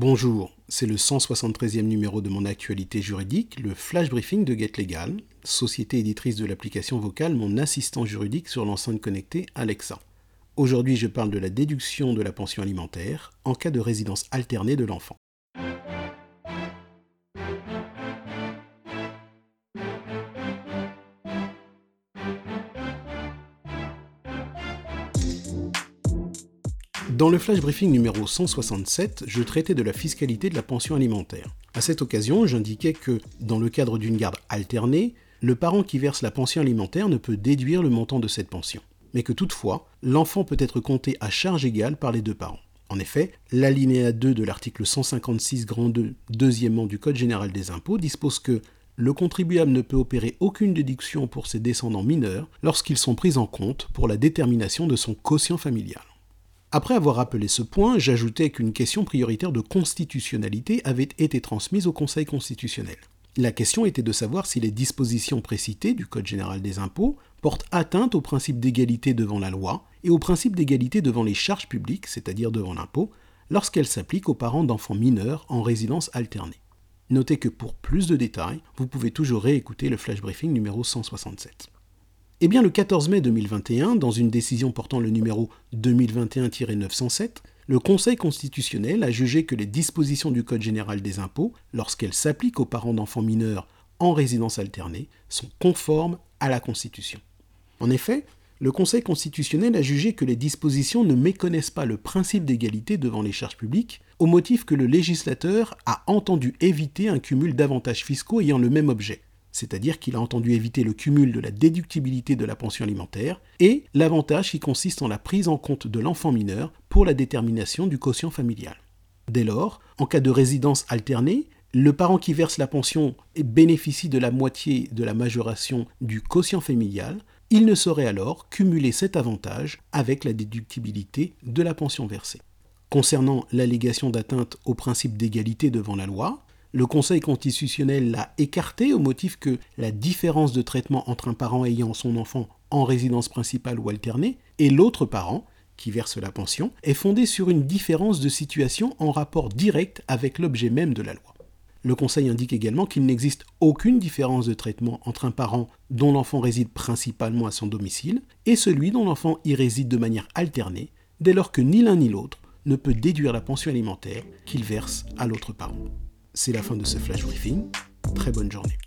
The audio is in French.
Bonjour, c'est le 173e numéro de mon actualité juridique, le flash briefing de Get Legal, société éditrice de l'application vocale Mon assistant juridique sur l'enceinte connectée Alexa. Aujourd'hui, je parle de la déduction de la pension alimentaire en cas de résidence alternée de l'enfant. Dans le flash briefing numéro 167, je traitais de la fiscalité de la pension alimentaire. À cette occasion, j'indiquais que, dans le cadre d'une garde alternée, le parent qui verse la pension alimentaire ne peut déduire le montant de cette pension, mais que toutefois, l'enfant peut être compté à charge égale par les deux parents. En effet, l'alinéa 2 de l'article 156 grand 2, deuxièmement du Code général des impôts dispose que le contribuable ne peut opérer aucune déduction pour ses descendants mineurs lorsqu'ils sont pris en compte pour la détermination de son quotient familial. Après avoir rappelé ce point, j'ajoutais qu'une question prioritaire de constitutionnalité avait été transmise au Conseil constitutionnel. La question était de savoir si les dispositions précitées du Code général des impôts portent atteinte au principe d'égalité devant la loi et au principe d'égalité devant les charges publiques, c'est-à-dire devant l'impôt, lorsqu'elles s'appliquent aux parents d'enfants mineurs en résidence alternée. Notez que pour plus de détails, vous pouvez toujours réécouter le flash briefing numéro 167. Eh bien, le 14 mai 2021, dans une décision portant le numéro 2021-907, le Conseil constitutionnel a jugé que les dispositions du Code général des impôts, lorsqu'elles s'appliquent aux parents d'enfants mineurs en résidence alternée, sont conformes à la Constitution. En effet, le Conseil constitutionnel a jugé que les dispositions ne méconnaissent pas le principe d'égalité devant les charges publiques, au motif que le législateur a entendu éviter un cumul d'avantages fiscaux ayant le même objet, c'est-à-dire qu'il a entendu éviter le cumul de la déductibilité de la pension alimentaire et l'avantage qui consiste en la prise en compte de l'enfant mineur pour la détermination du quotient familial. Dès lors, en cas de résidence alternée, le parent qui verse la pension bénéficie de la moitié de la majoration du quotient familial, il ne saurait alors cumuler cet avantage avec la déductibilité de la pension versée. Concernant l'allégation d'atteinte au principe d'égalité devant la loi, le Conseil constitutionnel l'a écarté au motif que la différence de traitement entre un parent ayant son enfant en résidence principale ou alternée et l'autre parent, qui verse la pension, est fondée sur une différence de situation en rapport direct avec l'objet même de la loi. Le Conseil indique également qu'il n'existe aucune différence de traitement entre un parent dont l'enfant réside principalement à son domicile et celui dont l'enfant y réside de manière alternée, dès lors que ni l'un ni l'autre ne peut déduire la pension alimentaire qu'il verse à l'autre parent. C'est la fin de ce flash briefing. Très bonne journée.